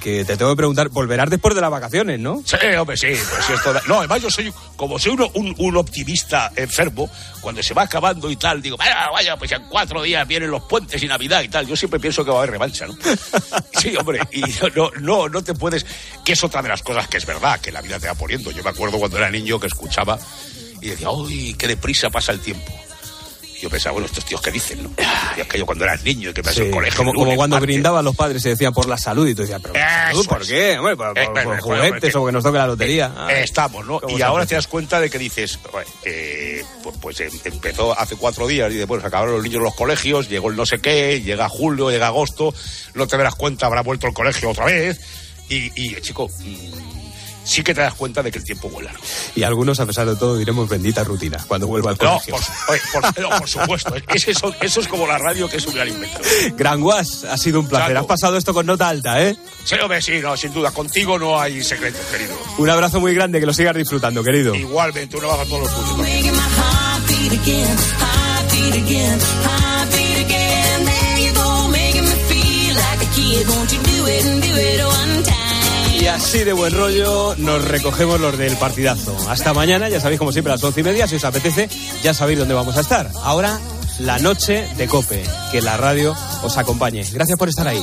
que, te tengo que preguntar, volverás después de las vacaciones, ¿no? Sí, hombre, sí. Pues esto no, además yo soy, como soy un, un, optimista enfermo, cuando se va acabando y tal, digo, vaya, vaya, pues en cuatro días vienen los puentes y Navidad y tal. Yo siempre pienso que va a haber revancha, ¿no? Sí, hombre, y no, no, no te puedes... Que es otra de las cosas que es verdad, que la vida te va poniendo. Yo me acuerdo cuando era niño que escuchaba y decía, uy, qué deprisa pasa el tiempo yo pensaba, bueno, estos tíos que dicen, ¿no? Es que yo cuando era niño y que me sí, el colegio. Como, como cuando brindaban los padres y decían por la salud y tú decías, pero ¿por qué? Hombre, por, eh, por, juguetes o porque nos toque la lotería. Eh, estamos, ¿no? Y ahora te das cuenta de que dices, eh, pues, pues em, empezó hace cuatro días y después acabaron los niños en los colegios, llegó el no sé qué, llega julio, llega agosto, no te verás cuenta, habrá vuelto el colegio otra vez. Y, y chico, mm, sí que te das cuenta de que el tiempo vuela. Y algunos, a pesar de todo, diremos bendita rutina cuando vuelva al colegio. No, por, por, supuesto. eso, eso, es como la radio, que es un gran invento. Gran Guas, ha sido un placer. Has pasado esto con nota alta, ¿eh? Sí, hombre, sí, no, sin duda. Contigo no hay secreto, querido. Un abrazo muy grande, que lo sigas disfrutando, querido. Igualmente, un abrazo a todos los tuyos. Y así de buen rollo nos recogemos los del partidazo. Hasta mañana, ya sabéis como siempre a las once y media, si os apetece, ya sabéis dónde vamos a estar. Ahora, la noche de Cope, que la radio os acompañe. Gracias por estar ahí.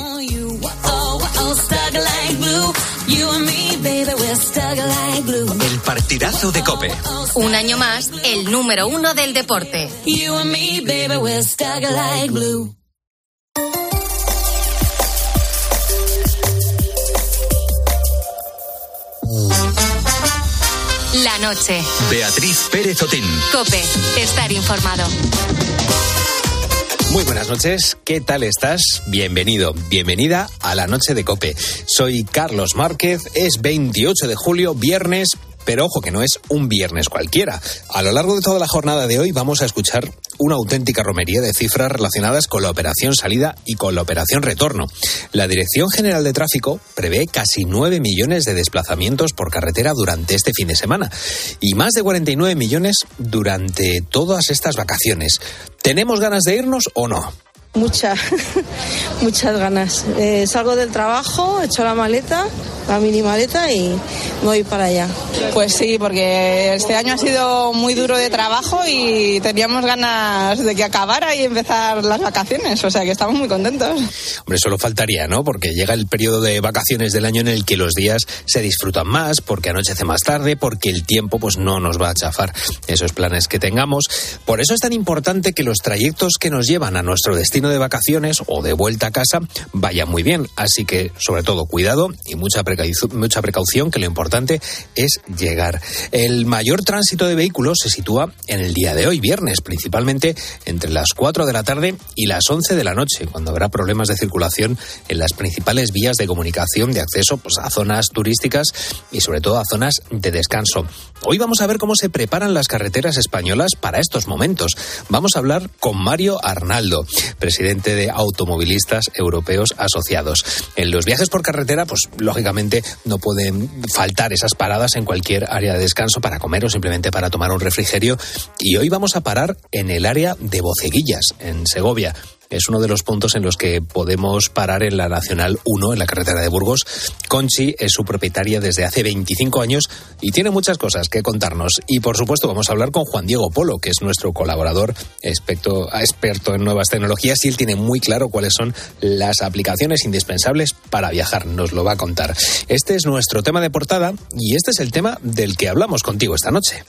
El partidazo de Cope. Un año más, el número uno del deporte. La noche. Beatriz Pérez Otín. Cope, estar informado. Muy buenas noches, ¿qué tal estás? Bienvenido, bienvenida a la noche de Cope. Soy Carlos Márquez, es 28 de julio, viernes, pero ojo que no es un viernes cualquiera. A lo largo de toda la jornada de hoy vamos a escuchar una auténtica romería de cifras relacionadas con la operación salida y con la operación retorno. La Dirección General de Tráfico prevé casi 9 millones de desplazamientos por carretera durante este fin de semana y más de 49 millones durante todas estas vacaciones. ¿Tenemos ganas de irnos o no? Muchas, muchas ganas. Eh, salgo del trabajo, echo la maleta, la mini maleta y voy para allá. Pues sí, porque este año ha sido muy duro de trabajo y teníamos ganas de que acabara y empezar las vacaciones, o sea que estamos muy contentos. Hombre, solo faltaría, ¿no? Porque llega el periodo de vacaciones del año en el que los días se disfrutan más, porque anochece más tarde, porque el tiempo pues no nos va a chafar esos planes que tengamos. Por eso es tan importante que los trayectos que nos llevan a nuestro destino de vacaciones o de vuelta a casa vaya muy bien. Así que, sobre todo, cuidado y mucha, mucha precaución, que lo importante es llegar. El mayor tránsito de vehículos se sitúa en el día de hoy, viernes, principalmente entre las 4 de la tarde y las 11 de la noche, cuando habrá problemas de circulación en las principales vías de comunicación de acceso pues, a zonas turísticas y sobre todo a zonas de descanso. Hoy vamos a ver cómo se preparan las carreteras españolas para estos momentos. Vamos a hablar con Mario Arnaldo, presidente de Automovilistas Europeos Asociados. En los viajes por carretera, pues lógicamente no pueden faltar esas paradas en cualquier área de descanso para comer o simplemente para tomar un refrigerio. Y hoy vamos a parar en el área de Boceguillas, en Segovia es uno de los puntos en los que podemos parar en la Nacional 1, en la carretera de Burgos. Conchi es su propietaria desde hace 25 años y tiene muchas cosas que contarnos. Y por supuesto vamos a hablar con Juan Diego Polo, que es nuestro colaborador experto, experto en nuevas tecnologías y él tiene muy claro cuáles son las aplicaciones indispensables para viajar. Nos lo va a contar. Este es nuestro tema de portada y este es el tema del que hablamos contigo esta noche.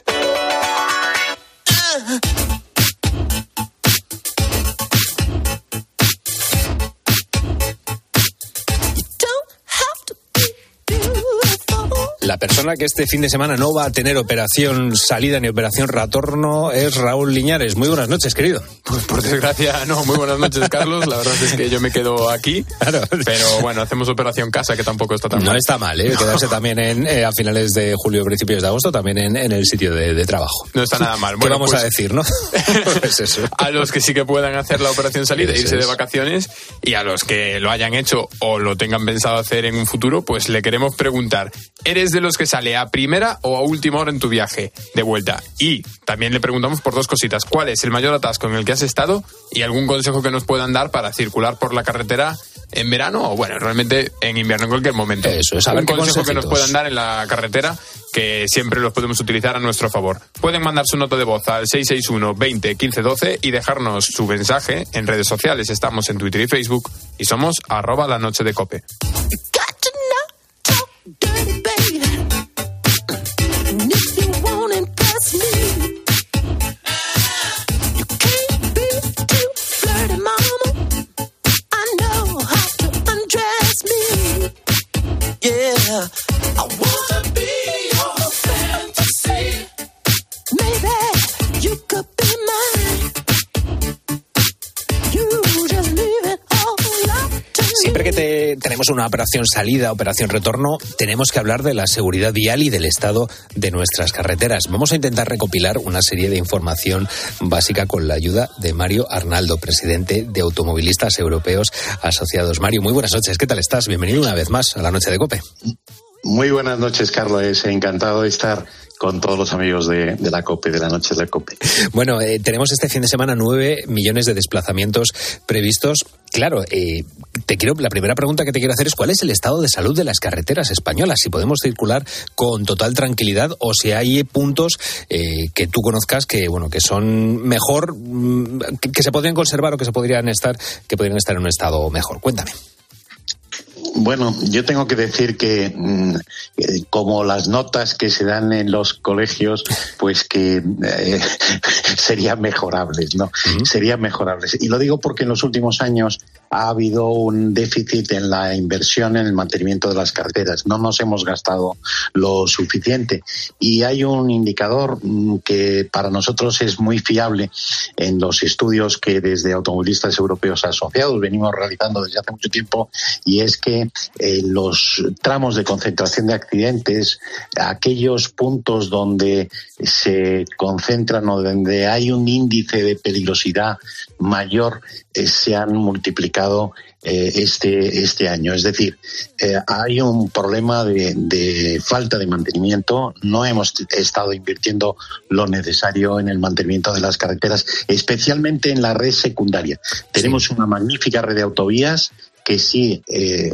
La persona que este fin de semana no va a tener operación salida ni operación retorno es Raúl Liñares. Muy buenas noches, querido. Pues por desgracia, no. Muy buenas noches, Carlos. La verdad es que yo me quedo aquí. Claro. Pero bueno, hacemos operación casa, que tampoco está tan no mal. No está mal, ¿eh? Quedarse también en, eh, a finales de julio, principios de agosto, también en, en el sitio de, trabajo. No está nada mal. ¿Qué vamos pues a decir, no? pues eso. A los que sí que puedan hacer la operación salida e irse de vacaciones y a los que lo hayan hecho o lo tengan pensado hacer en un futuro, pues le queremos preguntar, ¿eres de los que sale a primera o a última hora en tu viaje de vuelta? Y también le preguntamos por dos cositas. ¿Cuál es el mayor atasco en el que has estado? Y algún consejo que nos puedan dar para circular por la carretera en verano o, bueno, realmente en invierno, en cualquier momento. Eso es, Un consejo que nos puedan dar en la carretera, que siempre los podemos utilizar a nuestro favor. Pueden mandar su nota de voz al 661 20 15 12 y dejarnos su mensaje en redes sociales. Estamos en Twitter y Facebook y somos arroba la noche de cope. Yeah, Tenemos una operación salida, operación retorno, tenemos que hablar de la seguridad vial y del estado de nuestras carreteras. Vamos a intentar recopilar una serie de información básica con la ayuda de Mario Arnaldo, presidente de Automovilistas Europeos Asociados. Mario, muy buenas noches. ¿Qué tal estás? Bienvenido una vez más a la noche de Cope. Muy buenas noches, Carlos. Encantado de estar con todos los amigos de, de la COPE, de la noche de la COPE. Bueno, eh, tenemos este fin de semana nueve millones de desplazamientos previstos. Claro, eh, te quiero, la primera pregunta que te quiero hacer es cuál es el estado de salud de las carreteras españolas, si podemos circular con total tranquilidad o si hay puntos eh, que tú conozcas que bueno que son mejor, mm, que, que se podrían conservar o que se podrían estar, que podrían estar en un estado mejor. Cuéntame. Bueno, yo tengo que decir que mm, eh, como las notas que se dan en los colegios, pues que eh, serían mejorables, ¿no? Serían mejorables. Y lo digo porque en los últimos años ha habido un déficit en la inversión en el mantenimiento de las carreteras. No nos hemos gastado lo suficiente. Y hay un indicador mm, que para nosotros es muy fiable en los estudios que desde automovilistas europeos asociados venimos realizando desde hace mucho tiempo y es que eh, los tramos de concentración de accidentes, aquellos puntos donde se concentran o donde hay un índice de peligrosidad mayor, eh, se han multiplicado eh, este, este año. Es decir, eh, hay un problema de, de falta de mantenimiento. No hemos estado invirtiendo lo necesario en el mantenimiento de las carreteras, especialmente en la red secundaria. Tenemos una magnífica red de autovías que sí eh,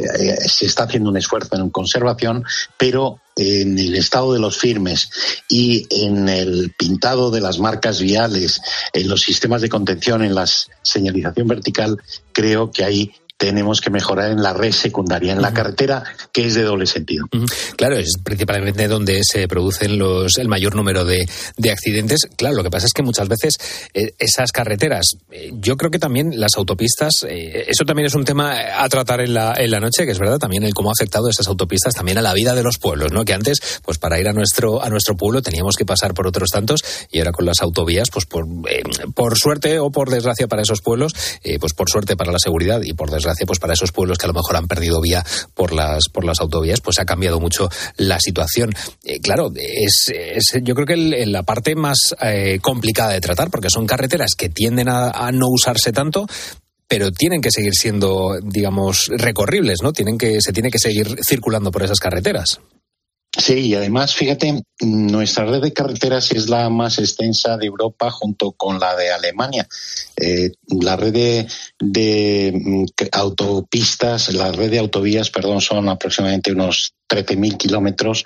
se está haciendo un esfuerzo en conservación, pero en el estado de los firmes y en el pintado de las marcas viales, en los sistemas de contención, en la señalización vertical, creo que ahí tenemos que mejorar en la red secundaria, en la carretera que es de doble sentido. Claro, es principalmente donde se producen los, el mayor número de, de accidentes. Claro, lo que pasa es que muchas veces eh, esas carreteras, eh, yo creo que también las autopistas, eh, eso también es un tema a tratar en la, en la noche, que es verdad, también el cómo ha afectado esas autopistas también a la vida de los pueblos, ¿no? Que antes, pues para ir a nuestro, a nuestro pueblo teníamos que pasar por otros tantos y ahora con las autovías, pues por, por suerte o por desgracia para esos pueblos, pues por suerte para la seguridad y por desgracia pues para esos pueblos que a lo mejor han perdido vía por las, por las autovías, pues ha cambiado mucho la situación. Eh, claro, es, yo creo que la parte más eh, complicada de tratar, porque son carreteras que tienden a, a no usarse tanto, pero tienen que seguir siendo, digamos, recorribles, ¿no? Tienen que, se tiene que seguir circulando por esas carreteras. Sí, y además, fíjate, nuestra red de carreteras es la más extensa de Europa junto con la de Alemania. Eh, la red de, mm, autopistas, la red de autovías, perdón, son aproximadamente unos 13.000 kilómetros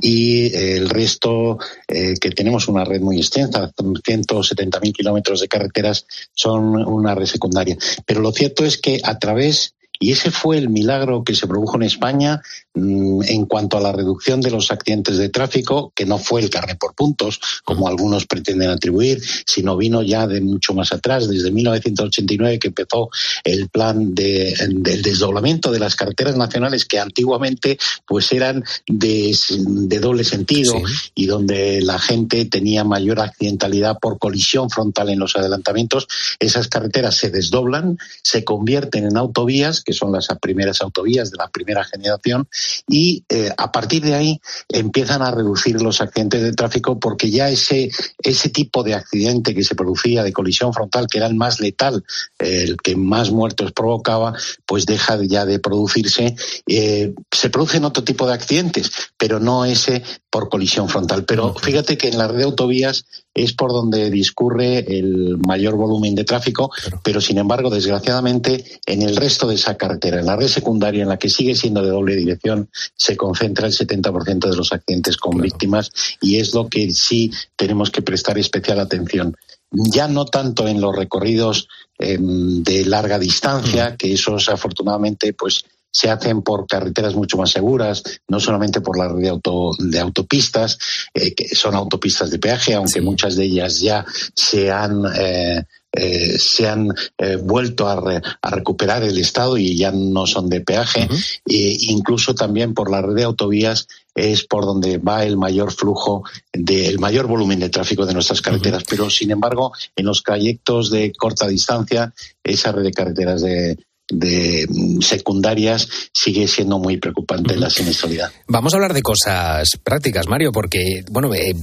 y eh, el resto, eh, que tenemos una red muy extensa, 170.000 kilómetros de carreteras, son una red secundaria. Pero lo cierto es que a través y ese fue el milagro que se produjo en España en cuanto a la reducción de los accidentes de tráfico, que no fue el carne por puntos, como algunos pretenden atribuir, sino vino ya de mucho más atrás, desde 1989 que empezó el plan de, del desdoblamiento de las carreteras nacionales que antiguamente pues eran de, de doble sentido y donde la gente tenía mayor accidentalidad por colisión frontal en los adelantamientos. Esas carreteras se desdoblan, se convierten en autovías, que son las primeras autovías de la primera generación, y eh, a partir de ahí empiezan a reducir los accidentes de tráfico porque ya ese, ese tipo de accidente que se producía de colisión frontal, que era el más letal, el que más muertos provocaba, pues deja ya de producirse. Eh, se producen otro tipo de accidentes, pero no ese por colisión frontal. Pero fíjate que en la red de autovías es por donde discurre el mayor volumen de tráfico, pero sin embargo, desgraciadamente, en el resto de esa carretera, en la red secundaria, en la que sigue siendo de doble dirección, se concentra el 70% de los accidentes con víctimas y es lo que sí tenemos que prestar especial atención. Ya no tanto en los recorridos em, de larga distancia, que esos afortunadamente pues se hacen por carreteras mucho más seguras, no solamente por la red de, auto, de autopistas, eh, que son autopistas de peaje, aunque muchas de ellas ya se han eh, eh, se han eh, vuelto a, a, recuperar el estado y ya no son de peaje. e incluso también por la red de autovías es por donde va el mayor flujo, de, el mayor volumen de tráfico de nuestras carreteras. Pero, sin embargo, en los trayectos de corta distancia, esa red de carreteras de, de secundarias sigue siendo muy preocupante la siniestralidad. Vamos a hablar de cosas prácticas, Mario, porque bueno, eh,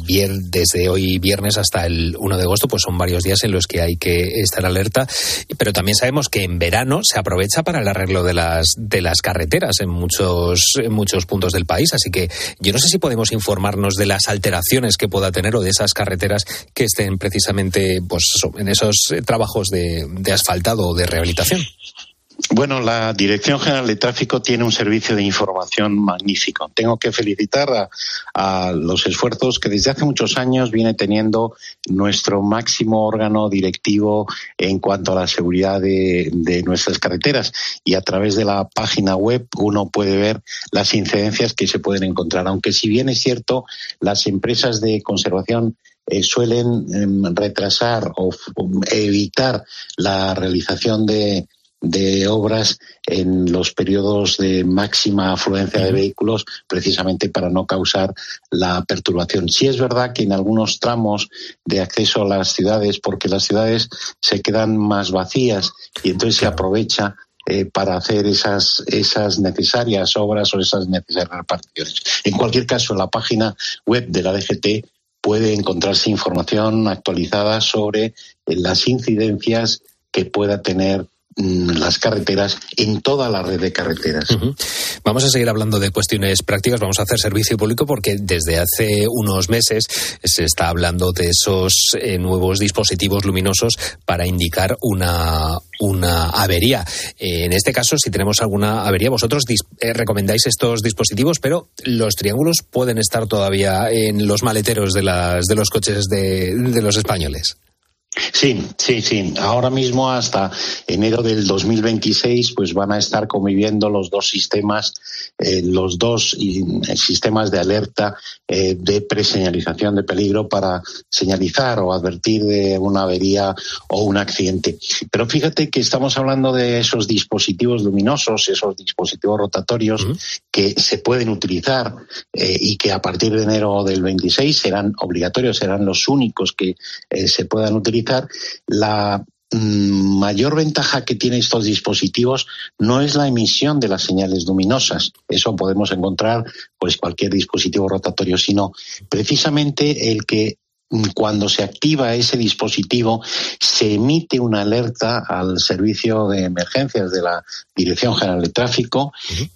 desde hoy viernes hasta el 1 de agosto, pues son varios días en los que hay que estar alerta, pero también sabemos que en verano se aprovecha para el arreglo de las de las carreteras en muchos en muchos puntos del país, así que yo no sé si podemos informarnos de las alteraciones que pueda tener o de esas carreteras que estén precisamente pues en esos trabajos de, de asfaltado o de rehabilitación. Bueno, la Dirección General de Tráfico tiene un servicio de información magnífico. Tengo que felicitar a, los esfuerzos que desde hace muchos años viene teniendo nuestro máximo órgano directivo en cuanto a la seguridad de, nuestras carreteras. Y a través de la página web uno puede ver las incidencias que se pueden encontrar. Aunque si bien es cierto, las empresas de conservación eh, suelen eh, retrasar o evitar la realización de de obras en los periodos de máxima afluencia de vehículos precisamente para no causar la perturbación. Sí es verdad que en algunos tramos de acceso a las ciudades, porque las ciudades se quedan más vacías y entonces se aprovecha eh, para hacer esas, esas necesarias obras o esas necesarias reparticiones. En cualquier caso, en la página web de la DGT puede encontrarse información actualizada sobre las incidencias que pueda tener las carreteras en toda la red de carreteras. Vamos a seguir hablando de cuestiones prácticas, vamos a hacer servicio público porque desde hace unos meses se está hablando de esos eh, nuevos dispositivos luminosos para indicar una, una avería. Eh, en este caso, si tenemos alguna avería, vosotros eh, recomendáis estos dispositivos, pero los triángulos pueden estar todavía en los maleteros de, las, de los coches de, de los españoles. Sí, sí, sí. Ahora mismo hasta enero del 2026 pues van a estar conviviendo los dos sistemas, eh, los dos eh, sistemas de alerta eh, de preseñalización de peligro para señalizar o advertir de una avería o un accidente. Pero fíjate que estamos hablando de esos dispositivos luminosos, esos dispositivos rotatorios que se pueden utilizar y que a partir de enero del 26 serán obligatorios, serán los únicos que se puedan utilizar la mm, mayor ventaja que tienen estos dispositivos no es la emisión de las señales luminosas, eso podemos encontrar pues cualquier dispositivo rotatorio, sino precisamente el que mm, cuando se activa ese dispositivo se emite una alerta al servicio de emergencias de la Dirección General de Tráfico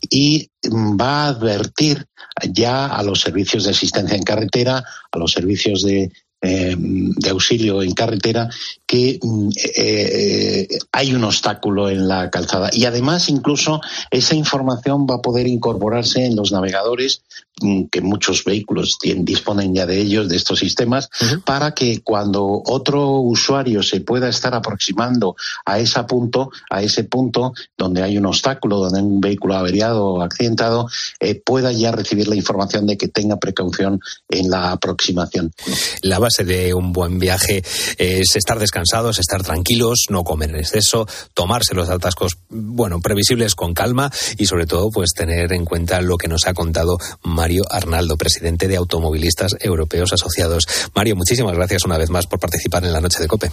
y mm, va a advertir ya a los servicios de asistencia en carretera, a los servicios de eh, de auxilio en carretera que mm, eh, hay un obstáculo en la calzada. Y además, incluso, esa información va a poder incorporarse en los navegadores, mm, que muchos vehículos disponen ya de ellos, de estos sistemas, para que cuando otro usuario se pueda estar aproximando a ese punto, a ese punto donde hay un obstáculo, donde hay un vehículo averiado o accidentado, eh, pueda ya recibir la información de que tenga precaución en la aproximación. La base de un buen viaje es estar descansados, estar tranquilos, no comer en exceso, tomarse los atascos, bueno, previsibles con calma y sobre todo, pues tener en cuenta lo que nos ha contado Mario Arnaldo, presidente de Automovilistas Europeos Asociados. Mario, muchísimas gracias una vez más por participar en la noche de COPE.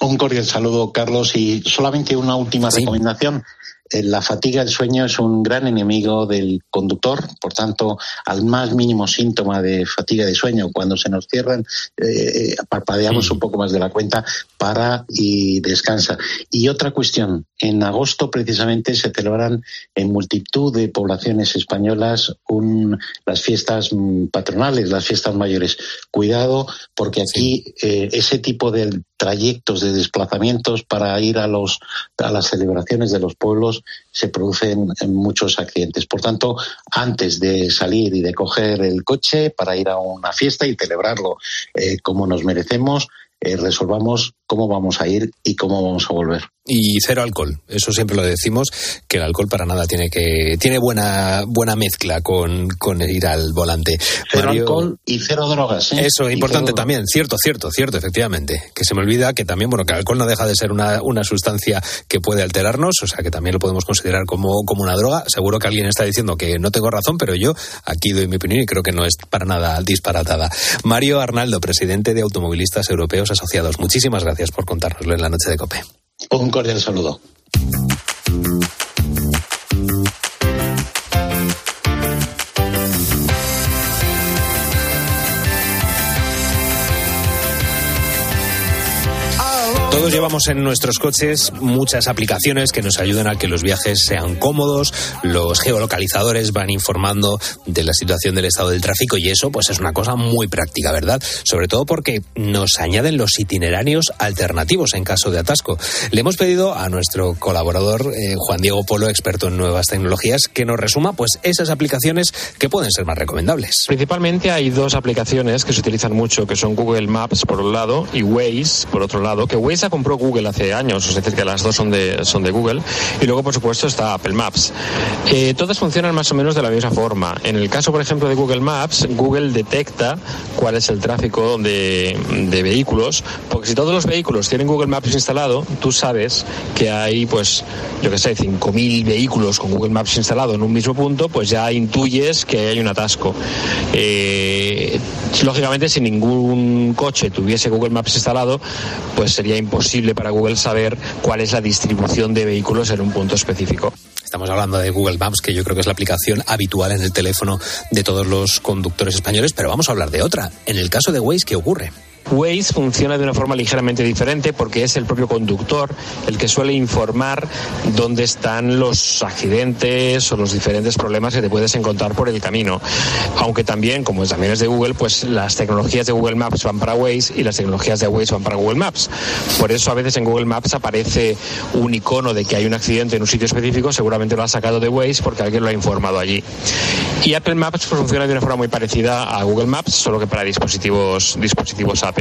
Un cordial saludo, Carlos, y solamente una última recomendación. Eh, la fatiga del sueño es un gran enemigo del conductor, por tanto, al más mínimo síntoma de fatiga de sueño, cuando se nos cierran, eh, parpadeamos un poco más de la cuenta, para y descansa. Y otra cuestión, en agosto precisamente se celebran en multitud de poblaciones españolas un, las fiestas mm, patronales, las fiestas mayores. Cuidado, porque aquí eh, ese tipo de trayectos de desplazamientos para ir a los a las celebraciones de los pueblos se producen muchos accidentes. Por tanto, antes de salir y de coger el coche para ir a una fiesta y celebrarlo eh, como nos merecemos, eh, resolvamos cómo vamos a ir y cómo vamos a volver. Y cero alcohol, eso siempre lo decimos, que el alcohol para nada tiene que tiene buena buena mezcla con, con ir al volante. Cero alcohol y cero drogas. ¿eh? Eso, Y importante también, cierto, cierto, cierto, efectivamente. Que se me olvida que también, bueno, que el alcohol no deja de ser una, una sustancia que puede alterarnos, o sea que también lo podemos considerar como, como una droga. Seguro que alguien está diciendo que no tengo razón, pero yo aquí doy mi opinión y creo que no es para nada disparatada. Mario Arnaldo, presidente de Automovilistas Europeos Asociados, muchísimas gracias por contárnoslo en la noche de COPE. Un cordial saludo. Todos llevamos en nuestros coches muchas aplicaciones que nos ayudan a que los viajes sean cómodos. Los geolocalizadores van informando de la situación del estado del tráfico y eso pues es una cosa muy práctica, ¿verdad? Sobre todo porque nos añaden los itinerarios alternativos en caso de atasco. Le hemos pedido a nuestro colaborador eh, Juan Diego Polo, experto en nuevas tecnologías, que nos resuma pues esas aplicaciones que pueden ser más recomendables. Principalmente hay dos aplicaciones que se utilizan mucho, que son Google Maps por un lado y Waze por otro lado, que Waze compró Google hace años, es decir, que las dos son de, son de Google. Y luego, por supuesto, está Apple Maps. Eh, todas funcionan más o menos de la misma forma. En el caso, por ejemplo, de Google Maps, Google detecta cuál es el tráfico de, de vehículos, porque si todos los vehículos tienen Google Maps instalado, tú sabes que hay, pues, yo qué sé, 5.000 vehículos con Google Maps instalado en un mismo punto, pues ya intuyes que hay un atasco. Eh, lógicamente, si ningún coche tuviese Google Maps instalado, pues sería imposible para Google saber cuál es la distribución de vehículos en un punto específico. Estamos hablando de Google Maps, que yo creo que es la aplicación habitual en el teléfono de todos los conductores españoles, pero vamos a hablar de otra. En el caso de Waze, ¿qué ocurre? Waze funciona de una forma ligeramente diferente porque es el propio conductor el que suele informar dónde están los accidentes o los diferentes problemas que te puedes encontrar por el camino. Aunque también, como también es de Google, pues las tecnologías de Google Maps van para Waze y las tecnologías de Waze van para Google Maps. Por eso a veces en Google Maps aparece un icono de que hay un accidente en un sitio específico, seguramente lo ha sacado de Waze porque alguien lo ha informado allí. Y Apple Maps funciona de una forma muy parecida a Google Maps, solo que para dispositivos, dispositivos Apple.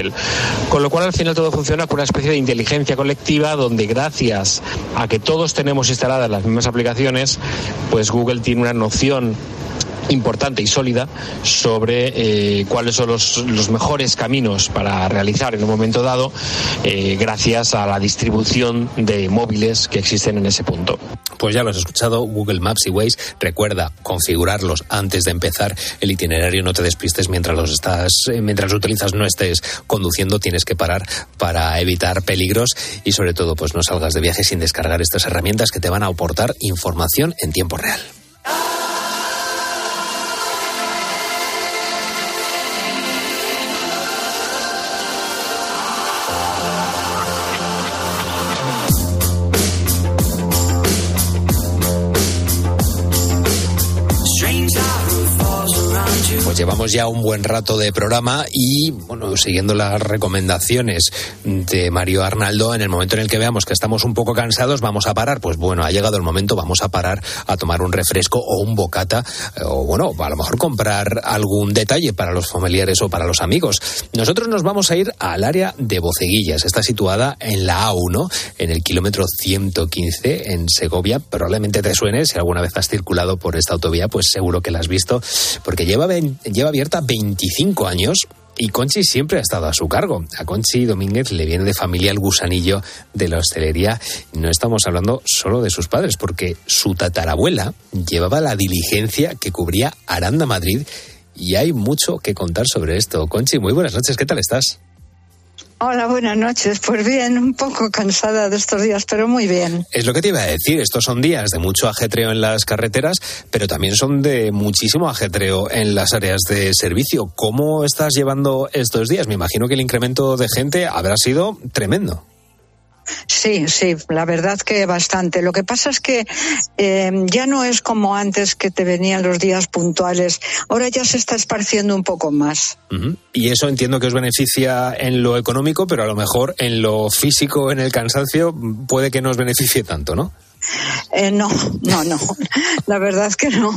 Con lo cual al final todo funciona con una especie de inteligencia colectiva donde gracias a que todos tenemos instaladas las mismas aplicaciones, pues Google tiene una noción importante y sólida sobre eh, cuáles son los, mejores caminos para realizar en un momento dado eh, gracias a la distribución de móviles que existen en ese punto. Pues ya lo has escuchado, Google Maps y Waze. Recuerda configurarlos antes de empezar el itinerario. No te despistes mientras los estás, eh, mientras utilizas, no estés conduciendo. Tienes que parar para evitar peligros y sobre todo, pues no salgas de viaje sin descargar estas herramientas que te van a aportar información en tiempo real. Llevamos ya un buen rato de programa y, bueno, siguiendo las recomendaciones de Mario Arnaldo, en el momento en el que veamos que estamos un poco cansados, vamos a parar. Pues bueno, ha llegado el momento, vamos a parar a tomar un refresco o un bocata, eh, o bueno, a lo mejor comprar algún detalle para los familiares o para los amigos. Nosotros nos vamos a ir al área de Boceguillas. Está situada en la A1, en el kilómetro 115, en Segovia. Probablemente te suene, si alguna vez has circulado por esta autovía, pues seguro que la has visto, porque lleva, lleva abierta 25 años. Y Conchi siempre ha estado a su cargo. A Conchi Domínguez le viene de familia el gusanillo de la hostelería. No estamos hablando solo de sus padres, porque su tatarabuela llevaba la diligencia que cubría Aranda Madrid y hay mucho que contar sobre esto. Conchi, muy buenas noches, ¿qué tal estás? Hola, buenas noches. Pues bien, un poco cansada de estos días, pero muy bien. Es lo que te iba a decir, estos son días de mucho ajetreo en las carreteras, pero también son de muchísimo ajetreo en las áreas de servicio. ¿Cómo estás llevando estos días? Me imagino que el incremento de gente habrá sido tremendo. Sí, sí, la verdad que bastante. Lo que pasa es que eh, ya no es como antes que te venían los días puntuales. Ahora ya se está esparciendo un poco más. Y eso entiendo que os beneficia en lo económico, pero a lo mejor en lo físico, en el cansancio, puede que no os beneficie tanto, ¿no? Eh, no, no, no. La verdad es que no.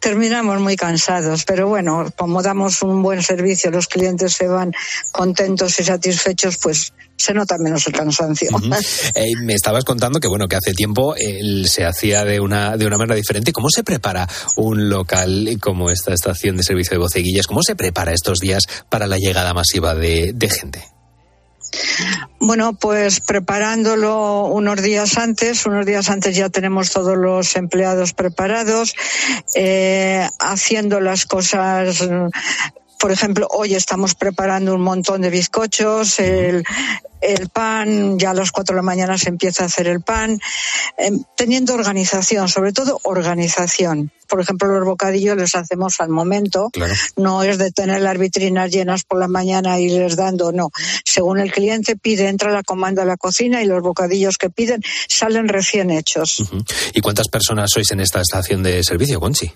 Terminamos muy cansados, pero bueno, como damos un buen servicio, los clientes se van contentos y satisfechos, pues se nota menos el cansancio. Eh, me estabas contando que bueno que hace tiempo se hacía de una de una manera diferente. ¿Cómo se prepara un local como esta estación de servicio de boceguillas? ¿Cómo se prepara estos días para la llegada masiva de, de gente? Bueno, pues preparándolo unos días antes, unos días antes ya tenemos todos los empleados preparados, eh, haciendo las cosas. Por ejemplo, hoy estamos preparando un montón de bizcochos, el, el pan, ya a las cuatro de la mañana se empieza a hacer el pan, eh, teniendo organización, sobre todo organización. Por ejemplo, los bocadillos los hacemos al momento, no es de tener las vitrinas llenas por la mañana y irles dando, no. Según el cliente pide, entra la comanda a la cocina y los bocadillos que piden salen recién hechos. ¿Y cuántas personas sois en esta estación de servicio, Conchi?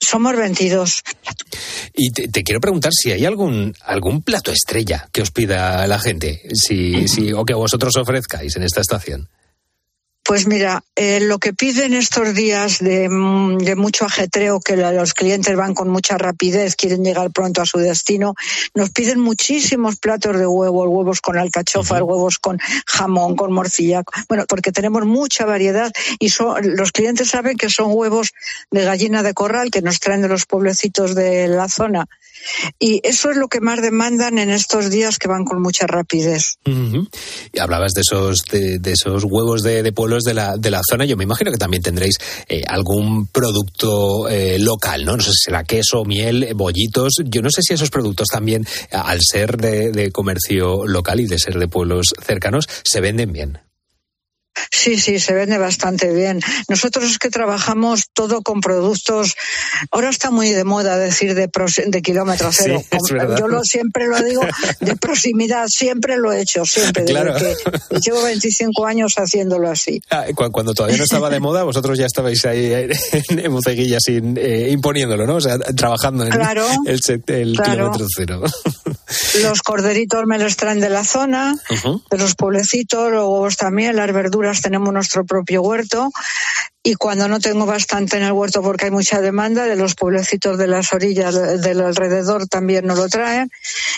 Somos 22. Y te, quiero preguntar si hay algún algún plato estrella que os pida la gente, si, si o que vosotros ofrezcáis en esta estación. Pues mira, eh, lo que piden estos días de, mm, de mucho ajetreo, que la- los clientes van con mucha rapidez, quieren llegar pronto a su destino, nos piden muchísimos platos de huevo, huevos con alcachofa, huevos con jamón, con morcilla, bueno, porque tenemos mucha variedad y son, los clientes saben que son huevos de gallina de corral que nos traen de los pueblecitos de la zona. Y eso es lo que más demandan en estos días que van con mucha rapidez. Y hablabas de esos de, de esos huevos de, de pueblos de la, de la zona. Yo me imagino que también tendréis eh, algún producto eh, local, ¿no? No sé si será queso, miel, eh, bollitos. Yo no sé si esos productos también, al ser de comercio local y de ser de pueblos cercanos, se venden bien. Sí, sí, se vende bastante bien. Nosotros es que trabajamos todo con productos. Ahora está muy de moda decir de, pros- de kilómetro cero. Yo lo, siempre lo digo de proximidad, siempre lo he hecho, siempre. Claro. que llevo 25 años haciéndolo así. Ah, cu- Cuando todavía no estaba de moda, vosotros ya estabais ahí eh, en, Boceguilla sin, eh, imponiéndolo, ¿no? O sea, trabajando en Claro, el, el claro. kilómetro cero. Los corderitos me los traen de la zona, de los pueblecitos, los huevos también, las verduras tenemos nuestro propio huerto. Y cuando no tengo bastante en el huerto porque hay mucha demanda, de los pueblecitos de las orillas de- del alrededor también nos lo traen.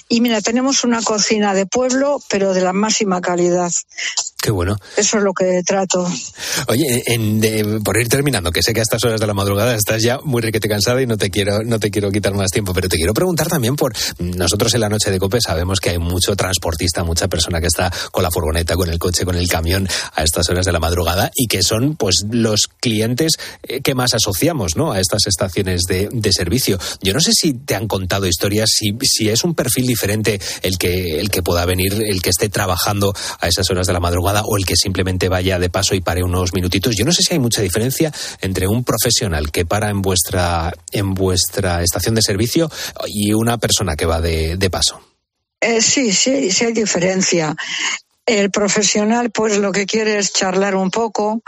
Y mira, tenemos una cocina de pueblo, pero de la máxima calidad. Qué bueno. Eso es lo que trato. Oye, en- de- por ir terminando, que sé que a estas horas de la madrugada estás ya muy riquete cansada y no te quiero, no te quiero quitar más tiempo, pero te quiero preguntar también por nosotros en la noche de Cope sabemos que hay mucho transportista, mucha persona que está con la furgoneta, con el coche, con el camión a estas horas de la madrugada y que son pues los clientes eh, que más asociamos, ¿no? A estas estaciones de, servicio. Yo no sé si te han contado historias, si, si es un perfil diferente el que, el que pueda venir, el que esté trabajando a esas horas de la madrugada o el que simplemente vaya de paso y pare unos minutitos. Yo no sé si hay mucha diferencia entre un profesional que para en vuestra, en vuestra estación de servicio y una persona que va de, de paso. Eh, sí, sí, sí hay diferencia. El profesional, pues lo que quiere es charlar un poco,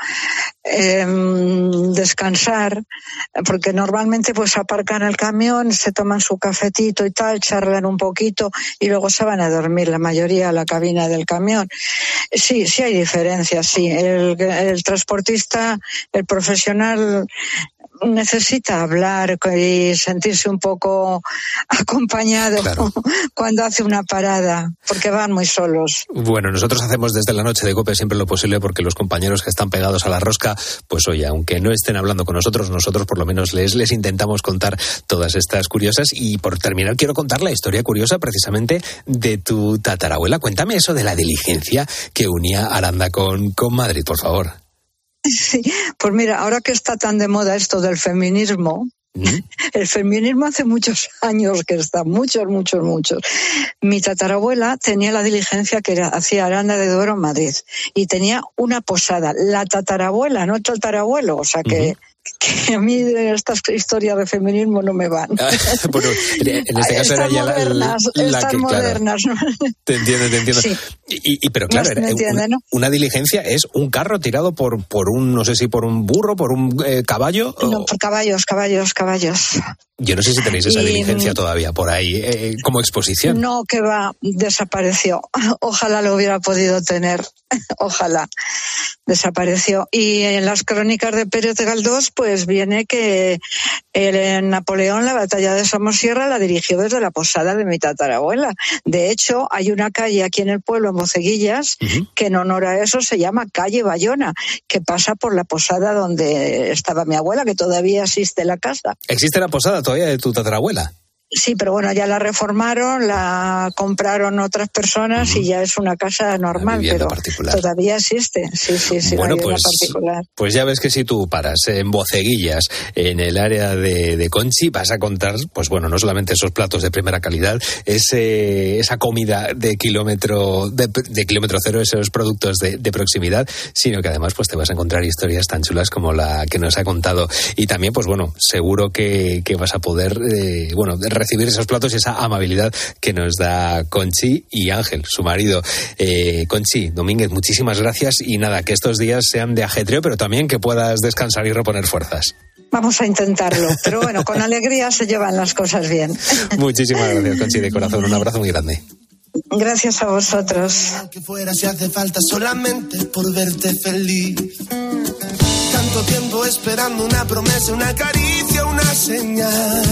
eh, descansar, porque normalmente pues aparcan el camión, se toman su cafetito y tal, charlan un poquito y luego se van a dormir la mayoría a la cabina del camión. Sí, sí hay diferencias, sí. El, el transportista, el profesional necesita hablar y sentirse un poco acompañado cuando hace una parada, porque van muy solos. Bueno, nosotros hacemos desde la noche de COPE siempre lo posible porque los compañeros que están pegados a la rosca, pues oye, aunque no estén hablando con nosotros, nosotros por lo menos les, les intentamos contar todas estas curiosas. Y por terminar, quiero contar la historia curiosa precisamente de tu tatarabuela. Cuéntame eso de la diligencia que unía Aranda con, con Madrid, por favor. Sí, pues mira, ahora que está tan de moda esto del feminismo, El feminismo hace muchos años que está, muchos, muchos, muchos. Mi tatarabuela tenía la diligencia que era, hacía Aranda de Duero en Madrid y tenía una posada. La tatarabuela, no el tatarabuelo, o sea que que a mí estas historias de feminismo no me van. Ah, bueno, en este caso era ya la, modernas, la estas que, claro, modernas. te entiendo, te entiendo. Sí. Y, y- pero claro, No se me era entiende, una, ¿no? una diligencia es un carro tirado por, por un, no sé si por un burro, por un eh, caballo. o- No, por caballos, caballos, caballos. Yo no sé si tenéis esa Y, diligencia todavía por ahí eh, como exposición. No, que va, desapareció. Ojalá lo hubiera podido tener. Ojalá. Desapareció. Y en las crónicas de Pérez de Galdós, pues viene que el Napoleón, la batalla de Somosierra, la dirigió desde la posada de mi tatarabuela. De hecho, hay una calle aquí en el pueblo, en Boceguillas, que en honor a eso se llama calle Bayona, que pasa por la posada donde estaba mi abuela, que todavía existe la casa. ¿Existe la posada todavía de tu tatarabuela? Sí, pero bueno, ya la reformaron, la compraron otras personas y ya es una casa normal, pero particular. todavía existe. Sí, sí, sí, Bueno, vivienda pues, particular. pues ya ves que si tú paras en Boceguillas, en el área de, de Conchi, vas a contar, pues bueno, no solamente esos platos de primera calidad, ese, esa comida de kilómetro, de, de kilómetro cero, esos productos de, de proximidad, sino que además pues te vas a encontrar historias tan chulas como la que nos ha contado. Y también, pues bueno, seguro que, que vas a poder, eh, bueno, recibir esos platos y esa amabilidad que nos da Conchi y Ángel, su marido. Eh, Conchi, Domínguez, muchísimas gracias y nada, que estos días sean de ajetreo, pero también que puedas descansar y reponer fuerzas. Vamos a intentarlo, pero bueno, con alegría se llevan las cosas bien. Muchísimas gracias, Conchi, de corazón. Un abrazo muy grande. Gracias a vosotros. que fuera si hace falta solamente por verte feliz. Tanto tiempo esperando una promesa, una caricia, una señal.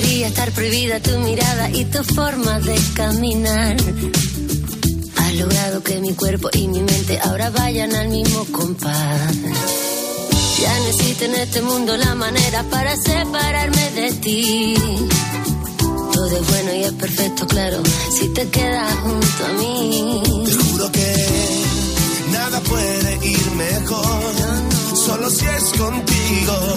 Debería estar prohibida tu mirada y tu forma de caminar. Has logrado que mi cuerpo y mi mente ahora vayan al mismo compás. Ya existe en este mundo la manera para separarme de ti. Todo es bueno y es perfecto, claro, si te quedas junto a mí. Te juro que nada puede ir mejor, solo si es contigo,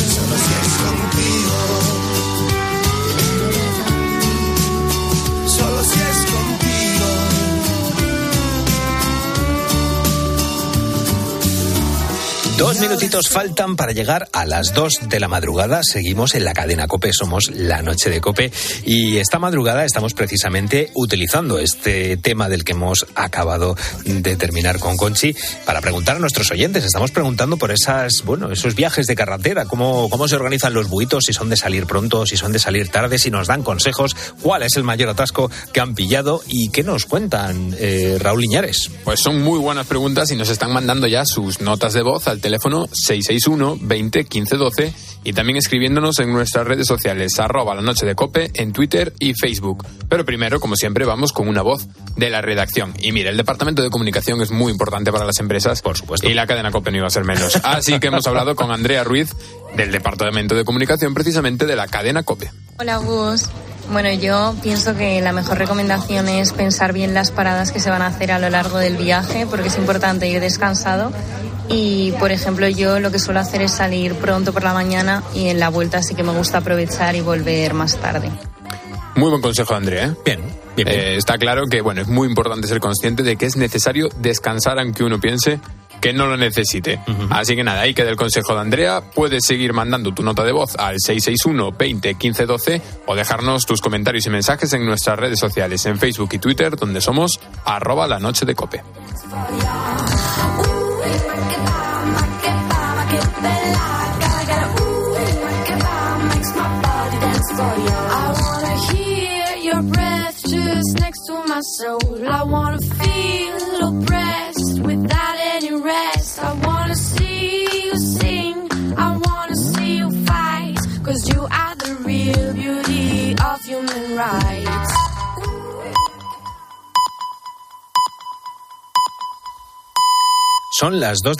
Dos minutitos faltan para llegar a las dos de la madrugada. Seguimos en la cadena Cope, somos la noche de Cope. Y esta madrugada estamos precisamente utilizando este tema del que hemos acabado de terminar con Conchi para preguntar a nuestros oyentes. Estamos preguntando por esas, bueno, esos viajes de carretera, cómo, cómo se organizan los buitos, si son de salir pronto, si son de salir tarde, si nos dan consejos, cuál es el mayor atasco que han pillado y qué nos cuentan, eh, Raúl Iñares. Pues son muy buenas preguntas y nos están mandando ya sus notas de voz al teléfono 661 20 15 12 y también escribiéndonos en nuestras redes sociales arroba la noche de cope en Twitter y Facebook. Pero primero, como siempre, vamos con una voz de la redacción. Y mire, el departamento de comunicación es muy importante para las empresas. Por supuesto. Y la cadena cope no iba a ser menos. Así que hemos hablado con Andrea Ruiz del departamento de comunicación precisamente de la cadena cope. Hola Gus. Bueno, yo pienso que la mejor recomendación es pensar bien las paradas que se van a hacer a lo largo del viaje, porque es importante ir descansado. Y, por ejemplo, yo lo que suelo hacer es salir pronto por la mañana y en la vuelta sí que me gusta aprovechar y volver más tarde. Muy buen consejo, Andrea. ¿eh? Bien, Eh, está claro que bueno, es muy importante ser consciente de que es necesario descansar aunque uno piense que no lo necesite. Así que nada, ahí queda el consejo de Andrea. Puedes seguir mandando tu nota de voz al 661 20 15 12 o dejarnos tus comentarios y mensajes en nuestras redes sociales, en Facebook y Twitter, donde somos arroba la noche de cope. I wanna hear your breath just next to my soul. I wanna feel oppressed without human rights. Son las 2 de la